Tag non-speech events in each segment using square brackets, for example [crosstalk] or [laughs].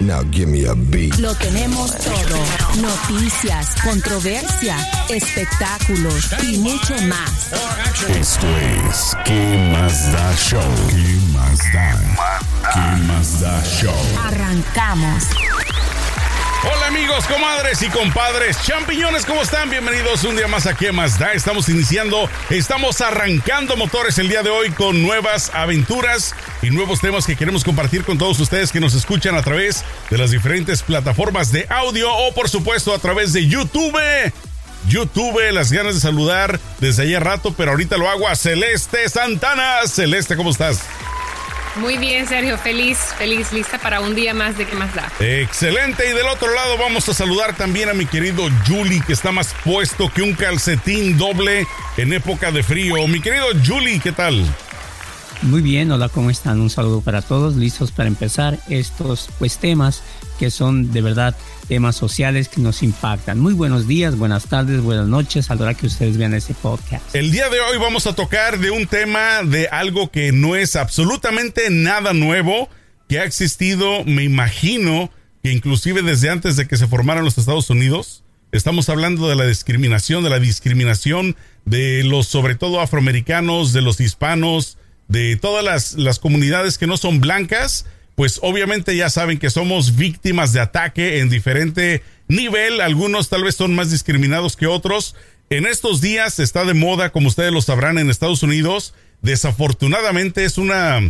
Now give me a beat. Lo tenemos todo. Noticias, controversia, espectáculos y mucho más. Esto es ¿Qué más da show? ¿Qué más da? ¿Qué más da show? Arrancamos. Hola amigos, comadres y compadres, champiñones, ¿cómo están? Bienvenidos un día más a ¿Qué más da? Estamos iniciando, estamos arrancando motores el día de hoy con nuevas aventuras y nuevos temas que queremos compartir con todos ustedes que nos escuchan a través de las diferentes plataformas de audio o por supuesto a través de YouTube. YouTube, las ganas de saludar desde ayer rato, pero ahorita lo hago a Celeste Santana. Celeste, ¿cómo estás? Muy bien, Sergio, feliz, feliz, lista para un día más de qué más da. Excelente, y del otro lado vamos a saludar también a mi querido Julie, que está más puesto que un calcetín doble en época de frío. Mi querido Julie, ¿qué tal? Muy bien, hola, ¿cómo están? Un saludo para todos, listos para empezar estos pues temas que son de verdad temas sociales que nos impactan. Muy buenos días, buenas tardes, buenas noches a la hora que ustedes vean este podcast. El día de hoy vamos a tocar de un tema de algo que no es absolutamente nada nuevo, que ha existido, me imagino, que inclusive desde antes de que se formaran los Estados Unidos. Estamos hablando de la discriminación, de la discriminación de los, sobre todo afroamericanos, de los hispanos, de todas las, las comunidades que no son blancas pues obviamente ya saben que somos víctimas de ataque en diferente nivel. Algunos tal vez son más discriminados que otros. En estos días está de moda, como ustedes lo sabrán, en Estados Unidos. Desafortunadamente es una,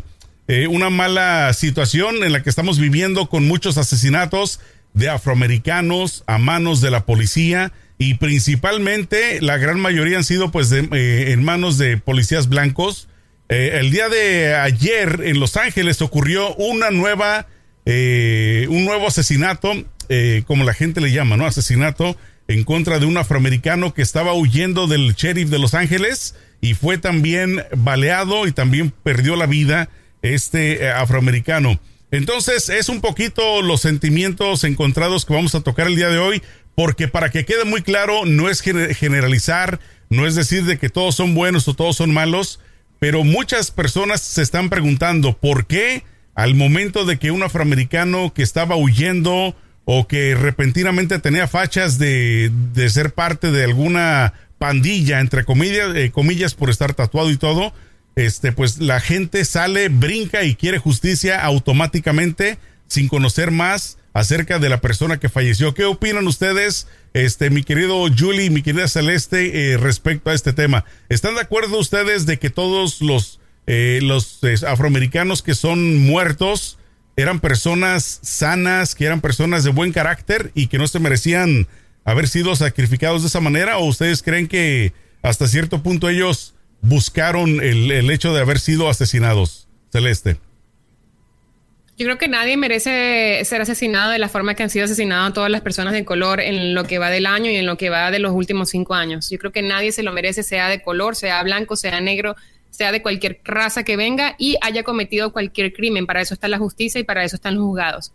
eh, una mala situación en la que estamos viviendo con muchos asesinatos de afroamericanos a manos de la policía y principalmente la gran mayoría han sido pues eh, en manos de policías blancos eh, el día de ayer en Los Ángeles ocurrió una nueva, eh, un nuevo asesinato, eh, como la gente le llama, ¿no? Asesinato en contra de un afroamericano que estaba huyendo del sheriff de Los Ángeles y fue también baleado y también perdió la vida este afroamericano. Entonces es un poquito los sentimientos encontrados que vamos a tocar el día de hoy, porque para que quede muy claro, no es generalizar, no es decir de que todos son buenos o todos son malos, pero muchas personas se están preguntando por qué al momento de que un afroamericano que estaba huyendo o que repentinamente tenía fachas de, ser parte de alguna pandilla, entre comillas, eh, comillas, por estar tatuado y todo, este, pues la gente sale, brinca y quiere justicia automáticamente sin conocer más acerca de la persona que falleció. ¿Qué opinan ustedes, este, mi querido Julie mi querida Celeste, eh, respecto a este tema? ¿Están de acuerdo ustedes de que todos los, eh, los afroamericanos que son muertos eran personas sanas, que eran personas de buen carácter y que no se merecían haber sido sacrificados de esa manera? ¿O ustedes creen que hasta cierto punto ellos buscaron el, el hecho de haber sido asesinados? Celeste. Yo creo que nadie merece ser asesinado de la forma que han sido asesinadas todas las personas de color en lo que va del año y en lo que va de los últimos cinco años. Yo creo que nadie se lo merece, sea de color, sea blanco, sea negro, sea de cualquier raza que venga y haya cometido cualquier crimen. Para eso está la justicia y para eso están los juzgados.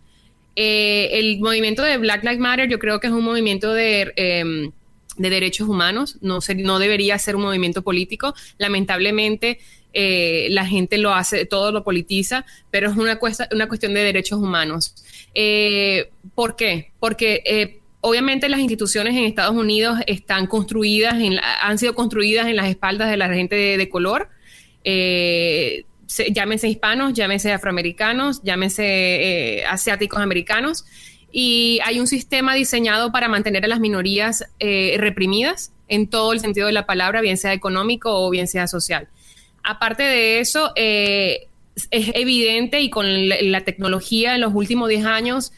Eh, el movimiento de Black Lives Matter yo creo que es un movimiento de... Em, de derechos humanos, no, no debería ser un movimiento político. Lamentablemente, eh, la gente lo hace, todo lo politiza, pero es una, una cuestión de derechos humanos. Eh, ¿Por qué? Porque eh, obviamente las instituciones en Estados Unidos están construidas, han sido construidas en las espaldas de la gente de, color. llámese hispanos, llámese afroamericanos, llámese asiáticos americanos, y hay un sistema diseñado para mantener a las minorías reprimidas en todo el sentido de la palabra, bien sea económico o bien sea social. Aparte de eso, eh, es evidente y con la, tecnología en los últimos 10 años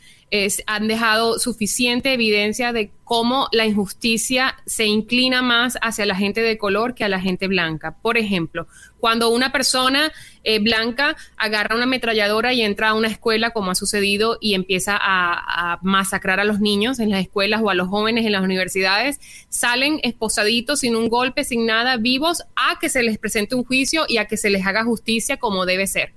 han dejado suficiente evidencia de cómo la injusticia se inclina más hacia la gente de color que a la gente blanca. Por ejemplo, cuando una persona eh, blanca agarra una ametralladora y entra a una escuela, como ha sucedido, y empieza a, masacrar a los niños en las escuelas o a los jóvenes en las universidades, salen esposaditos, sin un golpe, sin nada, vivos, a que se les presente un juicio y a que se les haga justicia como debe ser.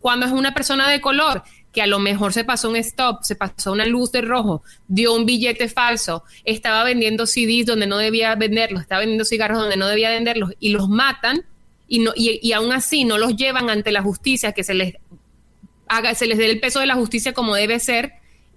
Cuando es una persona de color que a lo mejor se pasó un stop, se pasó una luz de rojo, dio un billete falso, estaba vendiendo CDs donde no debía venderlos, estaba vendiendo cigarros donde no debía venderlos y los matan y, no, y, y aún así no los llevan ante la justicia, que se les haga, se les dé el peso de la justicia como debe ser,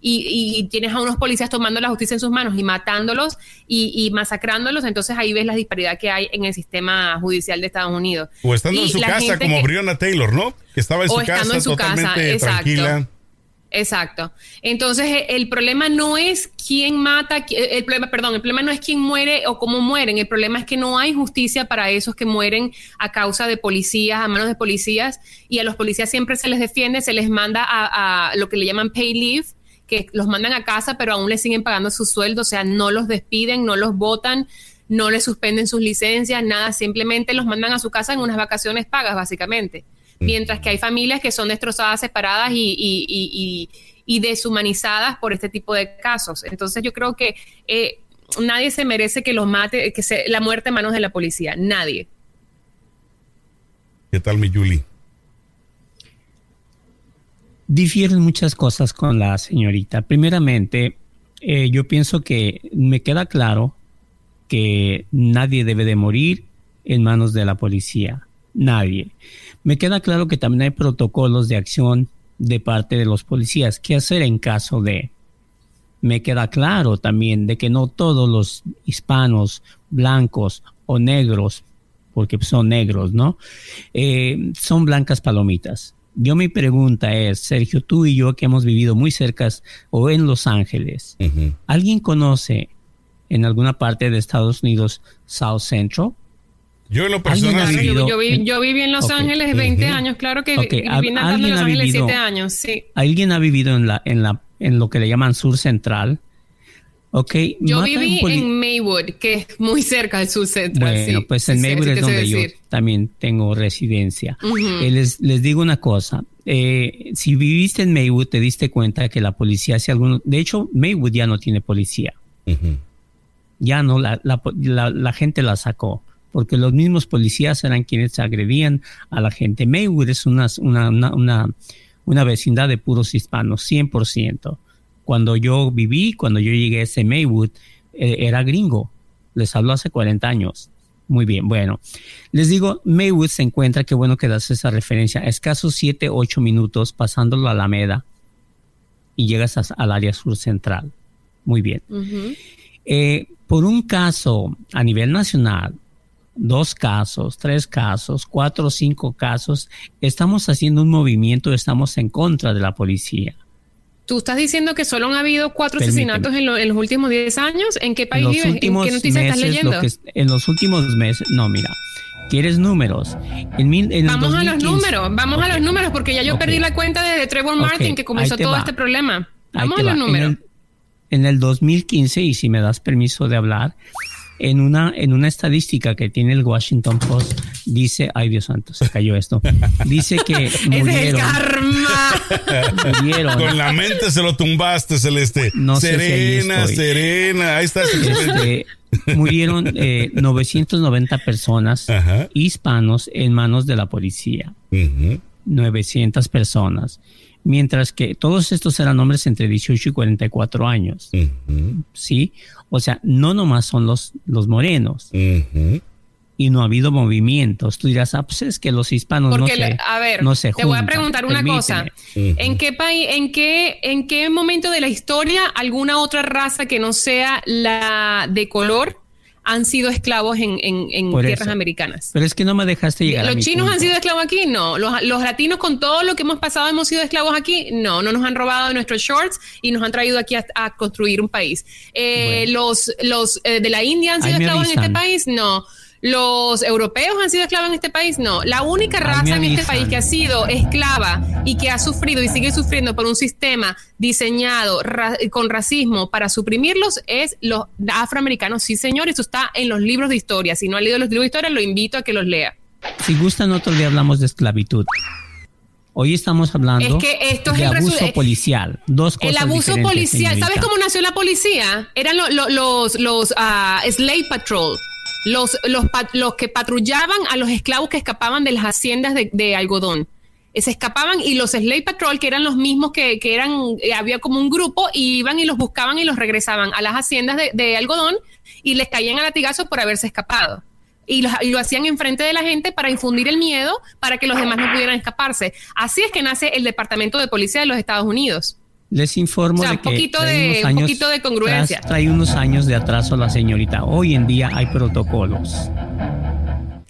y, y, tienes a unos policías tomando la justicia en sus manos y matándolos y, y, masacrándolos, entonces ahí ves la disparidad que hay en el sistema judicial de Estados Unidos. O estando en su casa, como que, Breonna Taylor, ¿no? Que estaba en su casa en su totalmente casa, tranquila. Exacto. Exacto. Entonces, el problema no es quién mata, el problema, perdón, el problema no es quién muere o cómo mueren, el problema es que no hay justicia para esos que mueren a causa de policías, a manos de policías, y a los policías siempre se les defiende, se les manda a, a lo que le llaman pay leave, que los mandan a casa, pero aún les siguen pagando su sueldo, o sea, no los despiden, no los votan, no les suspenden sus licencias, nada, simplemente los mandan a su casa en unas vacaciones pagas, básicamente. Mientras que hay familias que son destrozadas, separadas y, y, y, y deshumanizadas por este tipo de casos. Entonces yo creo que eh, nadie se merece que los mate, que se, la muerte en manos de la policía, nadie. ¿Qué tal mi Julie? Difieren muchas cosas con la señorita. Primeramente, eh, yo pienso que me queda claro que nadie debe de morir en manos de la policía. Nadie. Me queda claro que también hay protocolos de acción de parte de los policías. ¿Qué hacer en caso de? Me queda claro también de que no todos los hispanos, blancos o negros, porque son negros, ¿no? Eh, son blancas palomitas yo mi pregunta es, Sergio, tú y yo que hemos vivido muy cerca o en Los Ángeles, uh -huh. ¿alguien conoce en alguna parte de Estados Unidos South Central? Yo en lo personal sí. yo, yo, viví, yo, viví en Los okay. Ángeles 20 uh -huh. años, claro que okay. viví en Los Ángeles vivido, 7 años, sí. ¿Alguien ha vivido en la, en la en lo que le llaman Sur Central? Okay, yo viví en Maywood, que es muy cerca del sur central. Bueno, sí, pues en Maywood sí, es donde yo también tengo residencia. Uh -huh. eh, les, les, digo una cosa, eh, si viviste en Maywood te diste cuenta que la policía hace algunos... De hecho, Maywood ya no tiene policía. Uh -huh. Ya no, la, la, la, la, gente la sacó, porque los mismos policías eran quienes agredían a la gente. Maywood es una, una, una, una vecindad de puros hispanos, 100% cuando yo viví, cuando yo llegué a ese Maywood, eh, era gringo. Les hablo hace 40 años. Muy bien, bueno. Les digo, Maywood se encuentra, qué bueno que das esa referencia, a escasos 7, 8 minutos pasándolo a Alameda y llegas a, al área sur central. Muy bien. Uh -huh. eh, por un caso a nivel nacional, dos casos, tres casos, cuatro o cinco casos, estamos haciendo un movimiento, estamos en contra de la policía. Tú estás diciendo que solo han habido cuatro Permíteme. asesinatos en, lo, en, los últimos 10 años. ¿En qué país vives? ¿En qué noticia meses, estás leyendo? Que, en los últimos meses, no, mira, ¿quieres números? En, en vamos 2015, a los números, vamos okay. a los números, porque ya yo okay. perdí la cuenta desde Trevor Martin, que comenzó todo va. este problema. Vamos a los va. números. En el, en el 2015, y si me das permiso de hablar, en una, en una estadística que tiene el Washington Post, dice, ay Dios santo, se cayó esto, dice que [laughs] murieron, ¡Es el karma! murieron. Con la mente se lo tumbaste, Celeste. No serena, si serena, ahí está. Este, murieron eh, 990 personas Ajá. hispanos en manos de la policía. Uh -huh. 900 personas mientras que todos estos eran hombres entre 18 y 44 años. Uh -huh. ¿Sí? O sea, no nomás son los, los morenos. Uh -huh. Y no ha habido movimientos. Tú dirás, ah, pues es que los hispanos Porque no se A ver, no se te voy a preguntar una Permíteme. cosa. Uh -huh. ¿En qué país, en qué, en qué momento de la historia alguna otra raza que no sea la de color han sido esclavos en, en, en tierras eso. americanas. Pero es que no me dejaste llegar. ¿Los a mi chinos punto. han sido esclavos aquí? No. ¿Los, ¿Los, latinos con todo lo que hemos pasado hemos sido esclavos aquí? No. No nos han robado nuestros shorts y nos han traído aquí a, a construir un país. Eh, bueno. Los, los eh, de la India han sido esclavos en este país? No. Los europeos han sido esclavos en este país. No, la única raza en este país que ha sido esclava y que ha sufrido y sigue sufriendo por un sistema diseñado con racismo para suprimirlos es los afroamericanos. Sí, señor, eso está en los libros de historia. Si no ha leído los libros de historia, lo invito a que los lea. Si gustan, otro día hablamos de esclavitud. Hoy estamos hablando de abuso policial. Dos cosas El abuso policial. ¿Sabes cómo nació la policía? Eran los, los, ah, slave patrol. Los, los, los, que patrullaban a los esclavos que escapaban de las haciendas de, algodón. Eh, se escapaban y los slave patrol, que eran los mismos que, eran, eh, había como un grupo, y iban y los buscaban y los regresaban a las haciendas de, de algodón y les caían a latigazos por haberse escapado y lo, hacían enfrente de la gente para infundir el miedo para que los demás no pudieran escaparse. Así es que nace el Departamento de Policía de los Estados Unidos. Les informo de que poquito de, un poquito de congruencia. Trae unos años de atraso la señorita. Hoy en día hay protocolos.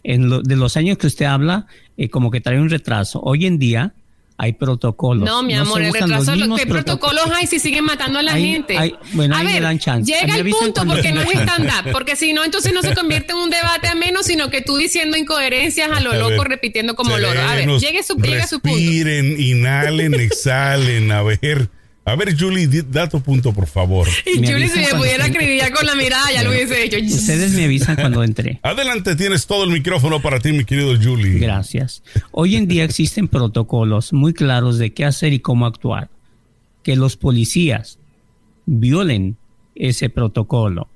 En de los años que usted habla, eh, como que trae un retraso. Hoy en día hay protocolos. No, mi amor, el retraso, ¿qué protocolos hay si siguen matando a la gente? bueno, a ver, dan chance. llega el punto porque no es stand-up, porque si no, entonces no se convierte en un debate a menos, sino que tú diciendo incoherencias a lo loco, repitiendo como loro. A ver, llegue su, llega su punto. Respiren, inhalen, [laughs] exhalen, a ver. A ver, Julie, da tu punto, por favor. Y Julie, si me pudiera acribillar con la mirada, ya lo hubiese hecho. Ustedes me avisan cuando entre. [laughs] Adelante, tienes todo el micrófono para ti, mi querido Julie. Gracias. Hoy en día existen protocolos muy claros de qué hacer y cómo actuar. Que los policías violen ese protocolo.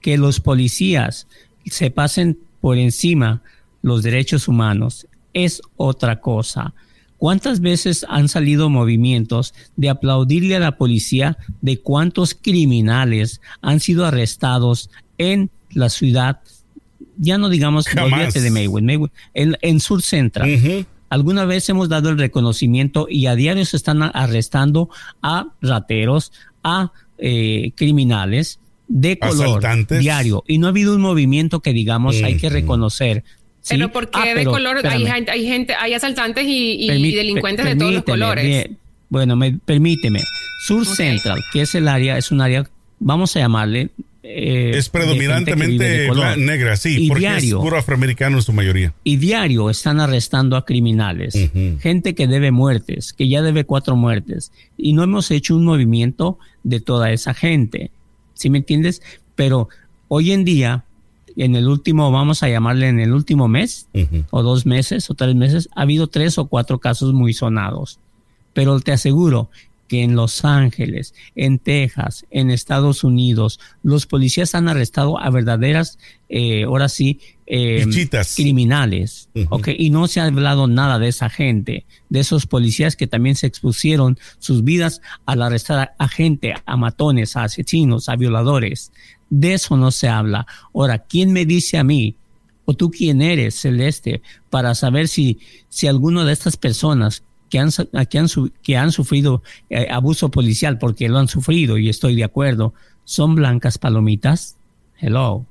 Que los policías se pasen por encima los derechos humanos es otra cosa. ¿Cuántas veces han salido movimientos de aplaudirle a la policía de cuántos criminales han sido arrestados en la ciudad? Ya no digamos de Maywood, en, Sur Central. Alguna vez hemos dado el reconocimiento y a diario se están arrestando a rateros, a eh, criminales de color diario. Y no ha habido un movimiento que digamos hay que reconocer pero porque ah, de color hay, hay, gente, hay asaltantes y, delincuentes de todos los colores. bueno, me, permíteme. Sur Central, que es el área, es un área, vamos a llamarle. Eh, es predominantemente negra, sí, porque es puro afroamericano en su mayoría. Y diario están arrestando a criminales, gente que debe muertes, que ya debe cuatro muertes, y no hemos hecho un movimiento de toda esa gente. ¿Sí me entiendes? Pero hoy en día en el último, vamos a llamarle en el último mes, o dos meses, o tres meses, ha habido tres o cuatro casos muy sonados. Pero te aseguro que en Los Ángeles, en Texas, en Estados Unidos, los policías han arrestado a verdaderas, eh, ahora sí, eh, criminales. Y no se ha hablado nada de esa gente, de esos policías que también se expusieron sus vidas al arrestar a gente, a matones, a asesinos, a violadores. De eso no se habla. Ahora, ¿quién me dice a mí, o tú quién eres, Celeste, para saber si, si alguno de estas personas que han, que han, que han sufrido eh, abuso policial, porque lo han sufrido y estoy de acuerdo, son blancas palomitas? Hello.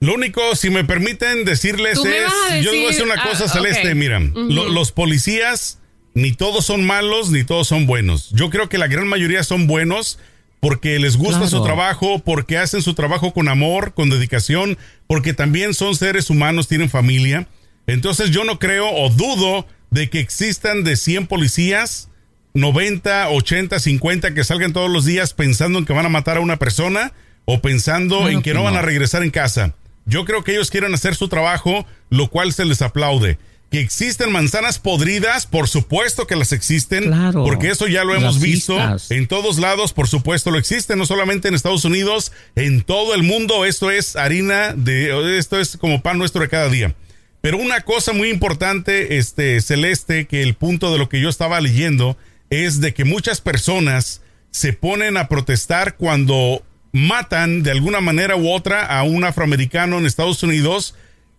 Lo único, si me permiten decirles es, yo voy a decir una cosa, ah, Celeste, mira, los policías ni todos son malos ni todos son buenos. Yo creo que la gran mayoría son buenos porque les gusta su trabajo, porque hacen su trabajo con amor, con dedicación, porque también son seres humanos, tienen familia. Entonces yo no creo o dudo de que existan de 100 policías, 90, 80, 50 que salgan todos los días pensando en que van a matar a una persona o pensando en que, no van a regresar en casa. Yo creo que ellos quieren hacer su trabajo, lo cual se les aplaude que existen manzanas podridas, por supuesto que las existen, porque eso ya lo hemos visto en todos lados, por supuesto lo existe, no solamente en Estados Unidos, en todo el mundo, esto es harina de esto es como pan nuestro de cada día. Pero una cosa muy importante, este Celeste, que el punto de lo que yo estaba leyendo es de que muchas personas se ponen a protestar cuando matan de alguna manera u otra a un afroamericano en Estados Unidos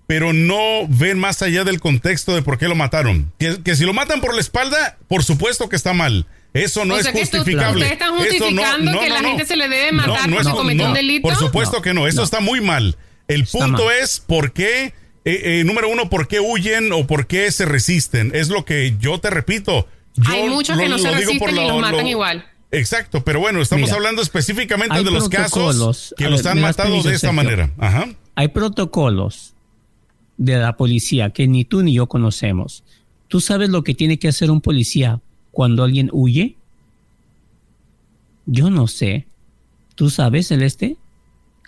pero no ven más allá del contexto de por qué lo mataron. Que, si lo matan por la espalda, por supuesto que está mal. Eso no es justificable. ¿Ustedes están justificando que la gente se le debe matar cuando cometió un delito? Por supuesto que no. Eso está muy mal. El punto es por qué, eh, eh, número uno, por qué huyen o por qué se resisten. Es lo que yo te repito. Hay muchos que no se resisten y los matan igual. Exacto, pero bueno, estamos Mira, hablando específicamente de los casos que A los ver, han ¿me das matado de esta manera. Ajá. Hay protocolos de la policía que ni tú ni yo conocemos. ¿Tú sabes lo que tiene que hacer un policía cuando alguien huye? Yo no sé. ¿Tú sabes, Celeste?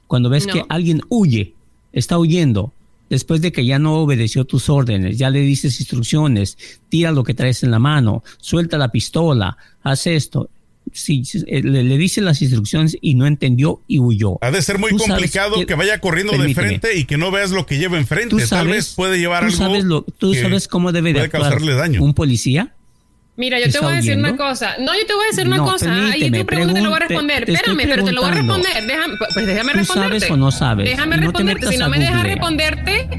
Cuando ves No. que alguien huye, está huyendo, después de que ya no obedeció tus órdenes, ya le dices instrucciones, tira lo que traes en la mano, suelta la pistola, haz esto. Sí, eh, le, le dice las instrucciones y no entendió y huyó. Ha de ser muy sabes complicado que, que- vaya corriendo Permíteme. de frente y que no veas lo que lleva enfrente. Tú Tal sabes, vez puede llevar tú algo. sabes, lo- tú que sabes cómo debe de actuar causarle daño. un policía. Mira, yo te ¿Está voy a decir huyendo? una cosa. No, yo te voy a decir una No, cosa. Ahí permíteme, tu pregunta te lo voy a responder. te Espérame, pero te lo voy a responder. Déjame, pues déjame ¿Tú responderte. sabes o no sabes? Déjame No te responderte. Si no me dejas responderte,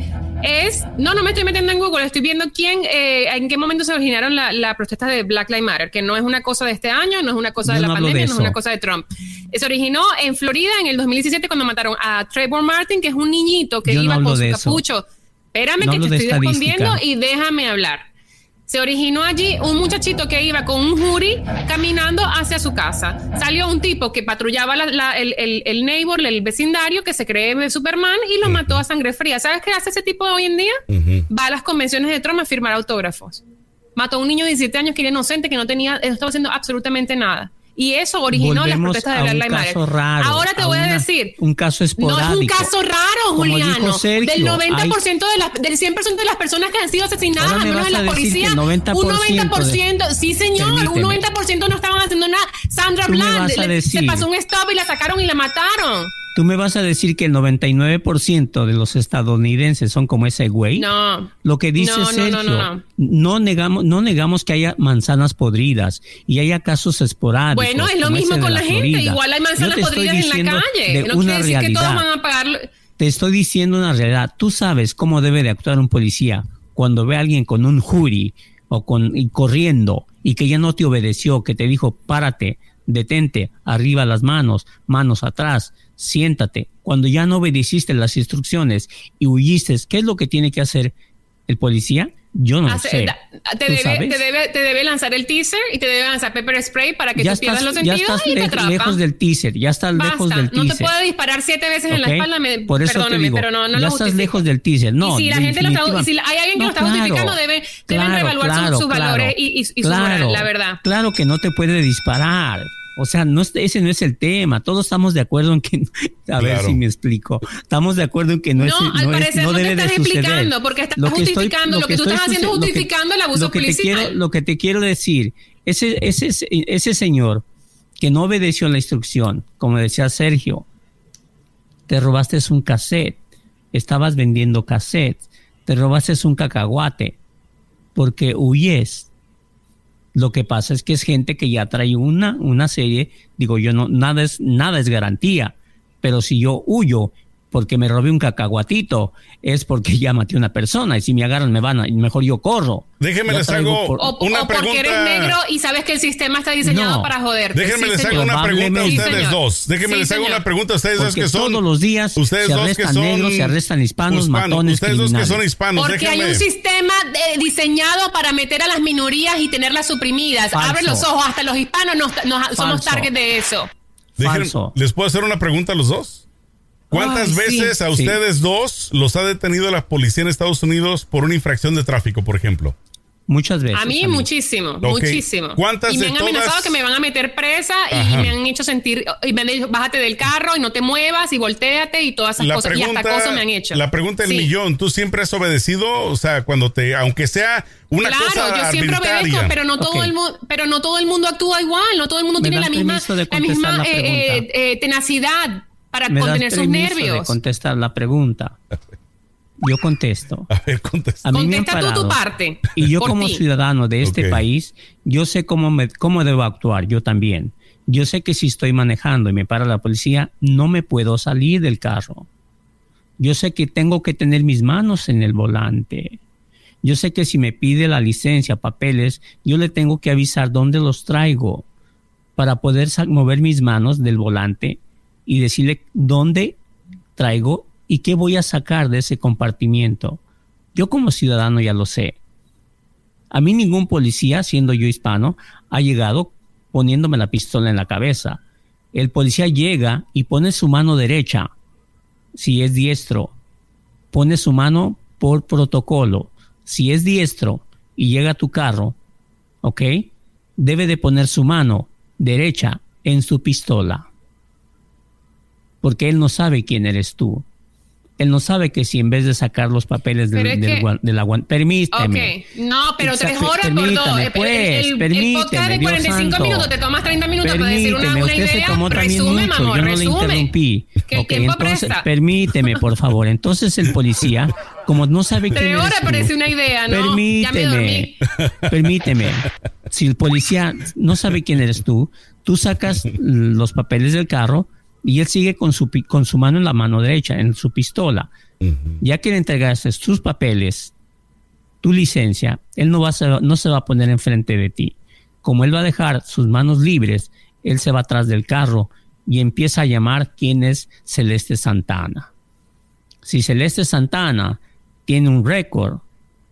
es. No, no me estoy metiendo en Google. Estoy viendo quién, eh, en qué momento se originaron la, la protesta de Black Lives Matter, que no es una cosa de este año, no es una cosa Yo de la no pandemia, de no es una cosa de Trump. Se originó en Florida en el 2017 cuando mataron a Trayvon Martin, que es un niñito que Yo iba con su capucho. Espérame No que te estoy respondiendo y déjame hablar. Se originó allí un muchachito que iba con un jury caminando hacia su casa. Salió un tipo que patrullaba la- la- el, el, el neighbor, el vecindario, que se cree Superman y lo mató a sangre fría. ¿Sabes qué hace ese tipo hoy en día? Va a las convenciones de Trump a firmar autógrafos. Mató a un niño de 17 años que era inocente, que no tenía, no estaba haciendo absolutamente nada. Y eso originó las Volvemos protestas de a Black un Lives Matter. raro, Ahora te a voy a una- decir. un caso No es un esporádico. caso raro, Juliano. Sergio, del 90% de las, del 100% de las personas que han sido asesinadas, me menos en la a policía, que el 90% un 90%, sí señor, un Permíteme. 90% no estaban haciendo nada. Sandra Bland a le- se pasó un stop y la sacaron y la mataron. ¿Tú me vas a decir que el 99% de los estadounidenses son como ese güey? No. Lo que dice No, Sergio, no, no, no. no negamos, no negamos que haya manzanas podridas y haya casos esporádicos. Bueno, es lo mismo con la, gente. Florida. Igual hay manzanas podridas en la calle. no una quiere decir que todos realidad. van a pagar. Te estoy diciendo una realidad. Tú sabes cómo debe de actuar un policía cuando ve a alguien con un jury o con y corriendo y que ya no te obedeció, que te dijo párate, detente, arriba las manos, manos atrás, siéntate. Cuando ya no obedeciste las instrucciones y huyiste, ¿qué es lo que tiene que hacer el policía? Yo no Hace- sé. da- te, ¿Tú debe, te, debe, te debe lanzar el teaser y te debe lanzar pepper spray para que ya tú pierdas los ya sentidos estás y te le- lejos del teaser, ya estás lejos del no teaser. te puedo disparar siete veces en la espalda, me, Por eso te perdóname, digo, pero no, no ya lo estás lejos del teaser. No, y si la gente lo está, si hay alguien que No, lo está claro, justificando, debe, deben reevaluar sus- claro, sus, claro, valores y, y- y su moral, la verdad. Claro que no te puede disparar. O sea, no es- ese no es el tema. Todos estamos de acuerdo en que, [laughs] a ver si me explico. Estamos de acuerdo en que no, No, es, al no, es- parecer no no te debe de estás explicando, porque estás Lo que estoy- justificando, lo que tú estás haciendo es que- justificando el abuso lo que te quiero, lo que te quiero decir, ese, ese, ese señor que no obedeció la instrucción, como decía Sergio, te robaste un cassette, estabas vendiendo cassettes, te robaste un cacahuate, porque huyes. Lo que pasa es que es gente que ya trae una, una serie, digo yo, no, nada es, nada es garantía, pero si yo huyo porque me robé un cacahuatito, es porque ya maté a una persona y si me agarran me van a, mejor yo corro. Déjenme les traigo hago por- O, una o porque pregunta. eres negro y sabes que el sistema está diseñado No. para joderte. Déjenme Sí, les hago una pregunta a ustedes Sí, dos. Déjenme Sí, les hago señor. una pregunta a ustedes dos que son. todos los días ustedes se dos que arrestan son negros, se arrestan hispanos, matones, Ustedes dos que son hispanos, Porque hay déjenme. un sistema de- diseñado para meter a las minorías y tenerlas suprimidas. Falso. Abre los ojos, hasta los hispanos nos, nos- somos target de eso. Falso. ¿Les puedo hacer una pregunta a los dos? ¿Cuántas Ay, sí. veces a Sí. ustedes dos los ha detenido la policía en Estados Unidos por una infracción de tráfico, por ejemplo? Muchas veces. A mí amigo. muchísimo, Ok. muchísimo. ¿Cuántas y me han amenazado todas? que me van a meter presa y Ajá. me han hecho sentir, y me han dicho, bájate del carro y no te muevas y volteate y todas esas La cosas. y hasta cosas me han hecho. la pregunta del Sí. millón, ¿tú siempre has obedecido? O sea, cuando te, aunque sea una claro, cosa yo siempre obedezco, pero no todo el mundo, pero no todo el mundo actúa igual, no todo el mundo ¿Me tiene la misma, la eh, eh, pregunta? eh, tenacidad para Me das contener sus de contestar la pregunta. Yo contesto. [laughs] A ver, contesta. A mí me han Contesta tú tu parado. parte. Y yo como ti. ciudadano de este país, yo sé cómo, me, cómo debo actuar, yo también. Yo sé que si estoy manejando y me para la policía, no me puedo salir del carro. Yo sé que tengo que tener mis manos en el volante. Yo sé que si me pide la licencia, papeles, yo le tengo que avisar dónde los traigo para poder mover mis manos del volante y decirle dónde traigo y qué voy a sacar de ese compartimiento. Yo como ciudadano ya lo sé. A mí ningún policía, siendo yo hispano, ha llegado poniéndome la pistola en la cabeza. El policía llega y pone su mano derecha, si es diestro, pone su mano por protocolo. Si es diestro y llega a tu carro, ¿ok? Debe de poner su mano derecha en su pistola. Porque él no sabe quién eres tú. Él no sabe que si en vez de sacar los papeles del, del que- guan- de la guan- Permíteme. Ok, no, pero tres Exacto, horas por dos. El- pues, el, el- el permíteme, podcast de Dios 45 santo. minutos, te tomas 30 minutos para decir una, Permíteme, una usted se idea. tomó también Resume, mucho, mamor, yo no le resume. interrumpí. Que el Ok, entonces, presta. permíteme, por favor. Entonces el policía, como no sabe quién Tres eres horas parece una idea, ¿no? Permíteme, permíteme. Si el policía no sabe quién eres tú, tú sacas los papeles del carro y él sigue con su, con su mano en la mano derecha, en su pistola. Ya que le entregaste sus papeles, tu licencia, él no, va a no se va a poner enfrente de ti. Como él va a dejar sus manos libres, él se va atrás del carro y empieza a llamar quién es Celeste Santana. Si Celeste Santana tiene un récord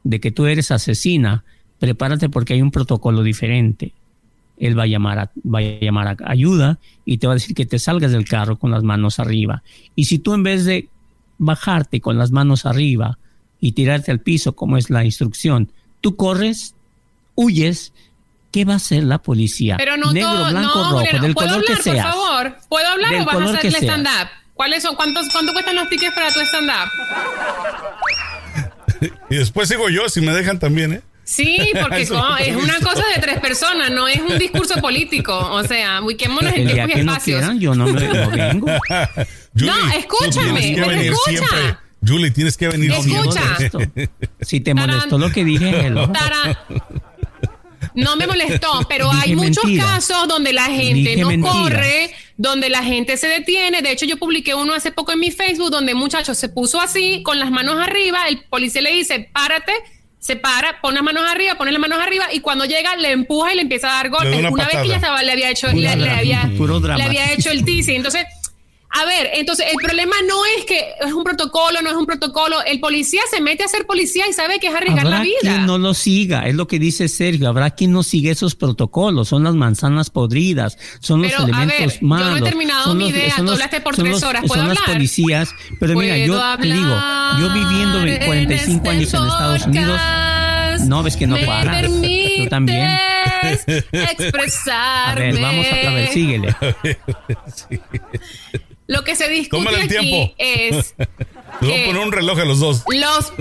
de que tú eres asesina, prepárate porque hay un protocolo diferente. Él va a llamar a, va a llamar a ayuda y te va a decir que te salgas del carro con las manos arriba. Y si tú en vez de bajarte con las manos arriba y tirarte al piso como es la instrucción, tú corres, huyes, ¿qué va a hacer la policía? Pero no Negro, todo, blanco, no, rojo, Julián, del ¿puedo color hablar, que seas. por favor? ¿Puedo hablar Del o vas a color hacer el stand-up? ¿Cuáles son, cuántos, ¿Cuánto cuestan los tickets para tu stand-up? [laughs] Y después sigo yo, si me dejan también, ¿eh? Sí, porque es una cosa de tres personas, no es un discurso político. O sea, ubiquémonos en El día tiempos y que no espacios. quieran, yo no, me, no [laughs] vengo. Julie, No, escúchame, pero venir escucha. siempre. Julie, tienes que venir Escucha. Si te Tarán. molestó lo que dije, hello. No me molestó, pero Dije hay muchos mentira. casos donde la gente Dije no mentira. corre, donde la gente se detiene. De hecho, yo publiqué uno hace poco en mi Facebook donde un muchacho se puso así, con las manos arriba. El policía le dice, párate. Se para, pone las manos arriba, pone las manos arriba y cuando llega le empuja y le empieza a dar golpes. una Una, vez que ya estaba, le había hecho, le, había, le había hecho el teasing. Entonces, a ver, entonces el problema no es que es un protocolo, no es un protocolo. El policía se mete a ser policía y sabe que es arriesgar Habrá la vida. quien no lo siga, es lo que dice Sergio. Habrá quien no siga esos protocolos. Son las manzanas podridas, son los Pero, a elementos ver, yo no he malos. terminado son mi los- idea, tú hablaste por tres los- horas, ¿puedo Son las policías. Pero mira, yo te digo, yo viviendo hablar 45 años en Estados Unidos. No, ves que no Me paras. Tú también. permites A expresarme. ver, vamos a ver, síguele. [laughs] Lo que se discute Tómale el aquí tiempo. es [laughs] a que poner un reloj a los dos. los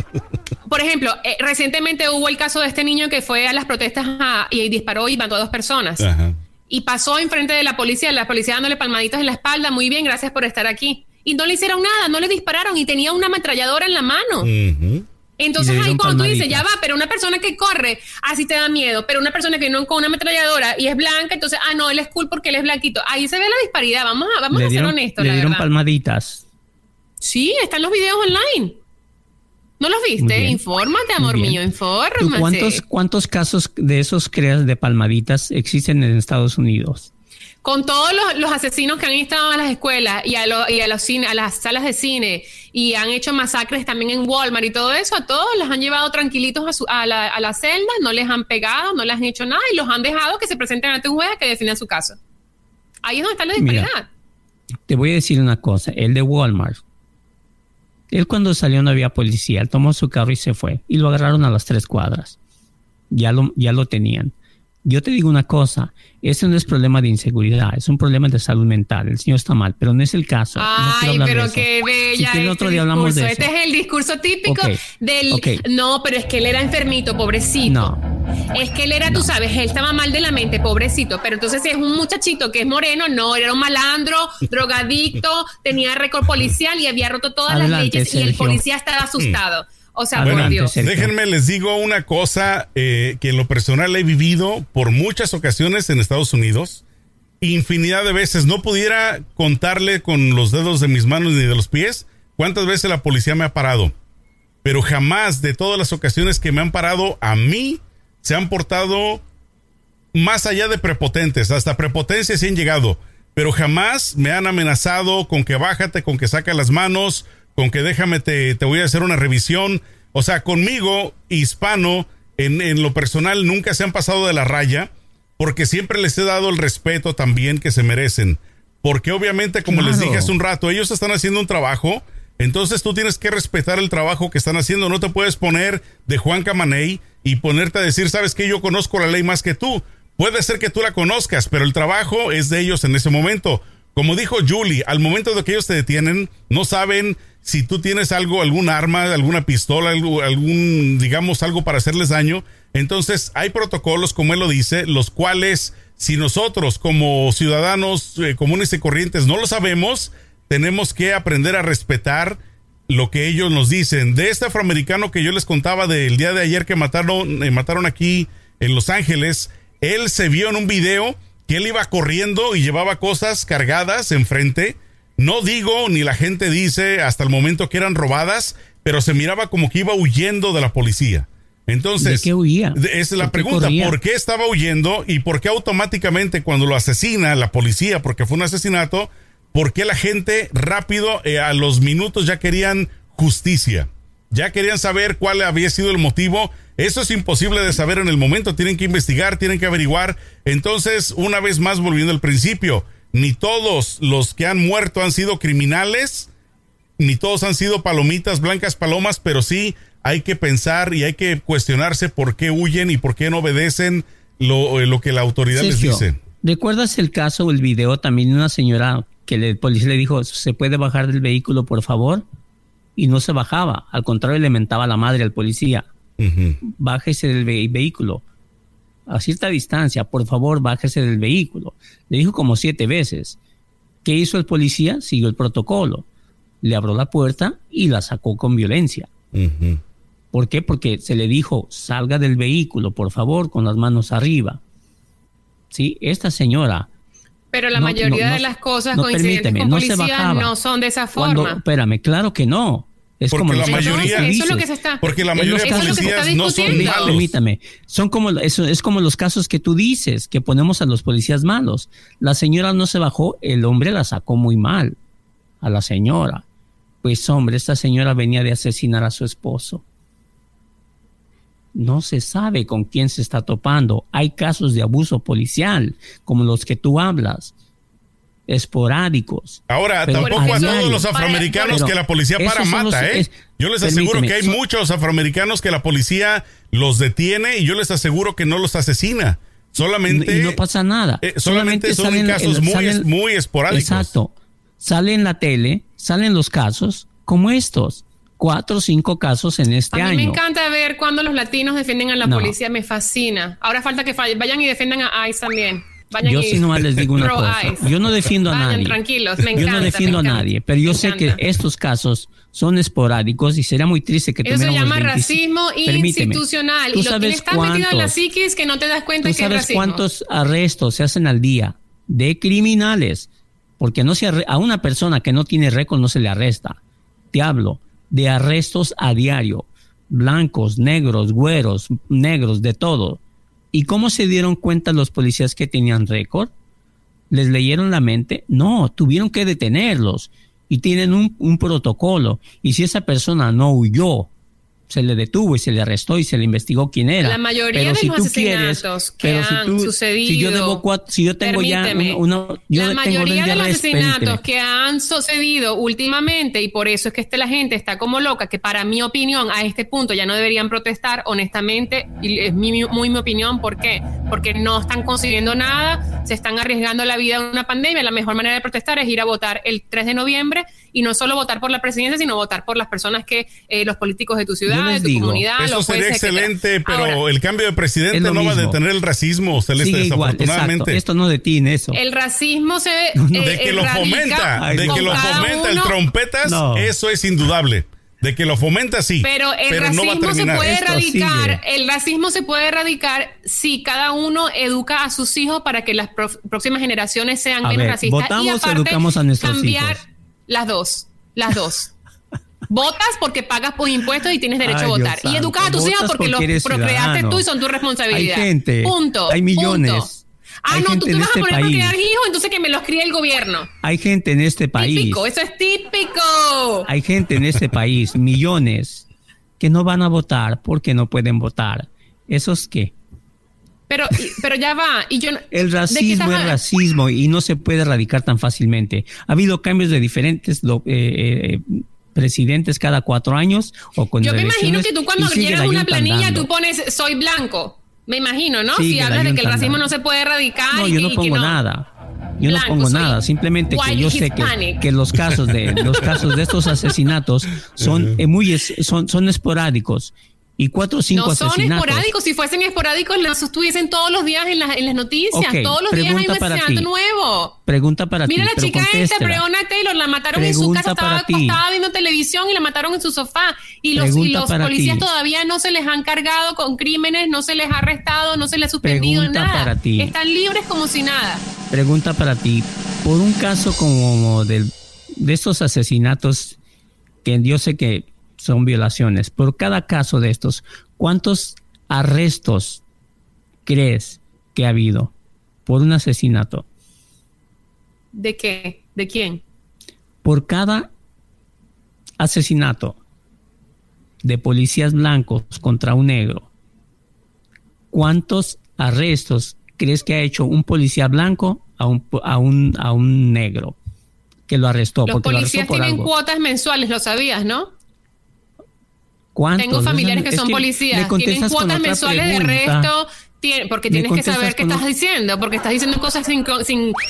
por ejemplo, eh, recientemente hubo el caso de este niño que fue a las protestas a- y disparó y mató a dos personas. Ajá. y pasó enfrente de la policía, la policía dándole palmaditos en la espalda, muy bien, gracias por estar aquí. Y no le hicieron nada, no le dispararon y tenía una ametralladora en la mano. Entonces ahí cuando tú dices, ya va, pero una persona que corre, así te da miedo, pero una persona que no con una ametralladora y es blanca, entonces, ah, no, él es cool porque él es blanquito. Ahí se ve la disparidad, vamos a, vamos Le a ser honestos, le la dieron verdad. palmaditas. Sí, están los videos online. ¿No los viste? Infórmate, amor mío, ¿Tú infórmate. cuántos, ¿Cuántos casos de esos creas de palmaditas existen en Estados Unidos? Con todos los, los asesinos que han estado a las escuelas y a, lo- y a los cine, a las salas de cine y han hecho masacres también en Walmart y todo eso, a todos los han llevado tranquilitos a, su- a la, a la celda, no les han pegado, no les han hecho nada y los han dejado que se presenten ante un juez que defina su caso. Ahí es donde está la Mira. disparidad. Te voy a decir una cosa, el de Walmart. Él cuando salió no había policía, él tomó su carro y se fue. Y lo agarraron a las tres cuadras. Ya lo, ya lo tenían. Yo te digo una cosa, ese no es problema de inseguridad, es un problema de salud mental. El señor está mal, pero no es el caso. No Ay, pero qué bella. Si este otro día hablamos de eso. Este es el discurso típico del. No, pero es que él era enfermito, pobrecito. No. Es que él era, tú sabes, él estaba mal de la mente, pobrecito. Pero entonces, si es un muchachito que es moreno, no, era un malandro, [laughs] drogadicto, tenía récord policial y había roto todas Adelante, las leyes y el policía estaba asustado. O sea, por Dios. Déjenme les digo una cosa eh, que en lo personal he vivido por muchas ocasiones en Estados Unidos. Infinidad de veces. No pudiera contarle con los dedos de mis manos ni de los pies cuántas veces la policía me ha parado. Pero jamás de todas las ocasiones que me han parado a mí se han portado más allá de prepotentes. Hasta prepotencia se han llegado. Pero jamás me han amenazado con que bájate, con que saca las manos, con que déjame, te, te voy a hacer una revisión. O sea, conmigo, hispano, en, en lo personal, nunca se han pasado de la raya. porque siempre les he dado el respeto también que se merecen. Porque obviamente, como les dije hace un rato, ellos están haciendo un trabajo, entonces tú tienes que respetar el trabajo que están haciendo. No te puedes poner de Juan Camaney y ponerte a decir, sabes que yo conozco la ley más que tú. Puede ser que tú la conozcas, pero el trabajo es de ellos en ese momento. Como dijo Julie, al momento de que ellos te detienen, no saben si tú tienes algo, algún arma, alguna pistola, algún, digamos, algo para hacerles daño. Entonces, hay protocolos, como él lo dice, los cuales, si nosotros como ciudadanos eh, comunes y corrientes no lo sabemos, tenemos que aprender a respetar lo que ellos nos dicen. De este afroamericano que yo les contaba del día de ayer que mataron, eh, mataron aquí en Los Ángeles, él se vio en un video que él iba corriendo y llevaba cosas cargadas enfrente no digo ni la gente dice hasta el momento que eran robadas, pero se miraba como que iba huyendo de la policía. Entonces, ¿de qué huía? Es la pregunta, ¿por qué estaba huyendo y por qué automáticamente cuando lo asesina la policía, porque fue un asesinato, por qué la gente rápido eh, a los minutos ya querían justicia? Ya querían saber cuál había sido el motivo. Eso es imposible de saber en el momento. Tienen que investigar, tienen que averiguar. Entonces, una vez más, volviendo al principio, ni todos los que han muerto han sido criminales, ni todos han sido palomitas, blancas palomas, pero sí hay que pensar y hay que cuestionarse por qué huyen y por qué no obedecen lo, eh, que la autoridad les dice. ¿Recuerdas el caso o el video también de una señora que el policía le dijo, ¿se puede bajar del vehículo, por favor? Y no se bajaba, al contrario, le mentaba la madre al policía. Bájese del vehículo a cierta distancia, por favor, bájese del vehículo. Le dijo como siete veces. ¿Qué hizo el policía? Siguió el protocolo. Le abrió la puerta y la sacó con violencia. ¿Por qué? Porque se le dijo, salga del vehículo, por favor, con las manos arriba. Sí, esta señora. Pero la mayoría de las cosas coincidentes con policía no son de esa forma. espérame, claro que no. Es porque como la mayoría, eso es lo que se está, porque la mayoría de policías no son malos. Permítame, son como eso es como los casos que tú dices que ponemos a los policías malos. La señora no se bajó, el hombre la sacó muy mal a la señora. Pues hombre, esta señora venía de asesinar a su esposo. No se sabe con quién se está topando. Hay casos de abuso policial, como los que tú hablas esporádicos. Ahora, tampoco a, todos los afroamericanos que la policía para mata, ¿eh? yo les aseguro que hay muchos afroamericanos que la policía los detiene y yo les aseguro que no los asesina. Solamente. Y no pasa nada. Eh, solamente, son casos muy, muy esporádicos. Exacto. Sale en la tele, salen los casos como estos. Cuatro o cinco casos en este año. A mí me encanta ver cuando los latinos defienden a la policía, me fascina. Ahora falta que vayan y defiendan a ICE también yo sí nomás les digo una [laughs] cosa. Yo no defiendo a nadie. Tranquilos, me encanta, Yo no defiendo a nadie, pero yo sé que estos casos son esporádicos y sería muy triste que Eso se llama racismo institucional. y lo que está metido en la psiquis que no te das cuenta ¿tú que sabes cuántos arrestos se hacen al día de criminales? Porque no se a una persona que no tiene récord no se le arresta. Te hablo de arrestos a diario. Blancos, negros, güeros, negros, de todo ¿Y cómo se dieron cuenta los policías que tenían récord? ¿Les leyeron la mente? No, tuvieron que detenerlos y tienen un, un protocolo. Y si esa persona no huyó se le detuvo y se le arrestó y se le investigó quién era. La mayoría de los asesinatos que han sucedido. Si yo, debo si yo tengo ya una, la mayoría de los asesinatos que han sucedido últimamente y por eso es que este, la gente está como loca, que para mi opinión a este punto ya no deberían protestar, honestamente, y es mi, muy mi opinión, ¿por qué? Porque no están consiguiendo nada, se están arriesgando la vida en una pandemia, la mejor manera de protestar es ir a votar el 3 de noviembre y no solo votar por la presidencia, sino votar por las personas que, eh, los políticos de tu ciudad, de tu comunidad. Eso sería excelente, pero el cambio de presidente no va a detener el racismo, Celeste, desafortunadamente. Esto no detiene eso. El racismo se... [laughs] de que lo fomenta, de que lo fomenta el trompetas, eso es indudable. De que lo fomenta, sí. Pero el racismo se puede erradicar. El racismo se puede erradicar si cada uno educa a sus hijos para que las próximas generaciones sean menos racistas. Votamos y aparte, educamos a nuestros cambiar hijos. las dos. Las dos. Votas porque pagas por impuestos y tienes derecho a votar. y educas a tus hijos porque, los procreaste tú y son tu responsabilidad. Hay gente. Punto. Hay millones. Ah, no, tú te vas a este poner a criar hijos, entonces que me los críe el gobierno. Hay gente en este país. Típico, eso es típico. Hay gente en este país, millones, que no van a votar porque no pueden votar. ¿Esos qué? Pero, pero ya va. Y yo, [laughs] el racismo es racismo y no se puede erradicar tan fácilmente. Ha habido cambios de diferentes eh, eh, presidentes cada cuatro años o con Yo me imagino que tú cuando llenas una planilla tú pones soy blanco. Me imagino, ¿no? si hablas de que el racismo no se puede erradicar. No, yo no pongo nada. Yo no pongo nada, simplemente que yo sé que, que, los casos de los [laughs] casos de estos asesinatos son muy son, son esporádicos y cuatro o cinco no son esporádicos. Si fuesen esporádicos, los estuviesen todos los días en, en las noticias. todos los días hay un asesinato nuevo. Pregunta para Mira ti. Mira la chica esta, Breonna Taylor, la mataron en su casa, estaba acostada viendo televisión y la mataron en su sofá. Y los, y los policías todavía no se les han cargado con crímenes, no se les ha arrestado, no se les ha suspendido Pregunta nada. Para ti. Están libres como si nada. Pregunta para ti. Por un caso como del, de estos asesinatos que yo sé que son violaciones. Por cada caso de estos, ¿cuántos arrestos crees que ha habido por un asesinato? ¿De qué? ¿De quién? Por cada asesinato de policías blancos contra un negro, ¿cuántos arrestos crees que ha hecho un policía blanco a un, a un, a un negro que lo arrestó? Los policías tienen cuotas mensuales, lo sabías, ¿no? Tengo familiares que son policías, tienen cuotas mensuales de resto, porque tienes que saber qué estás diciendo, porque estás diciendo cosas sin,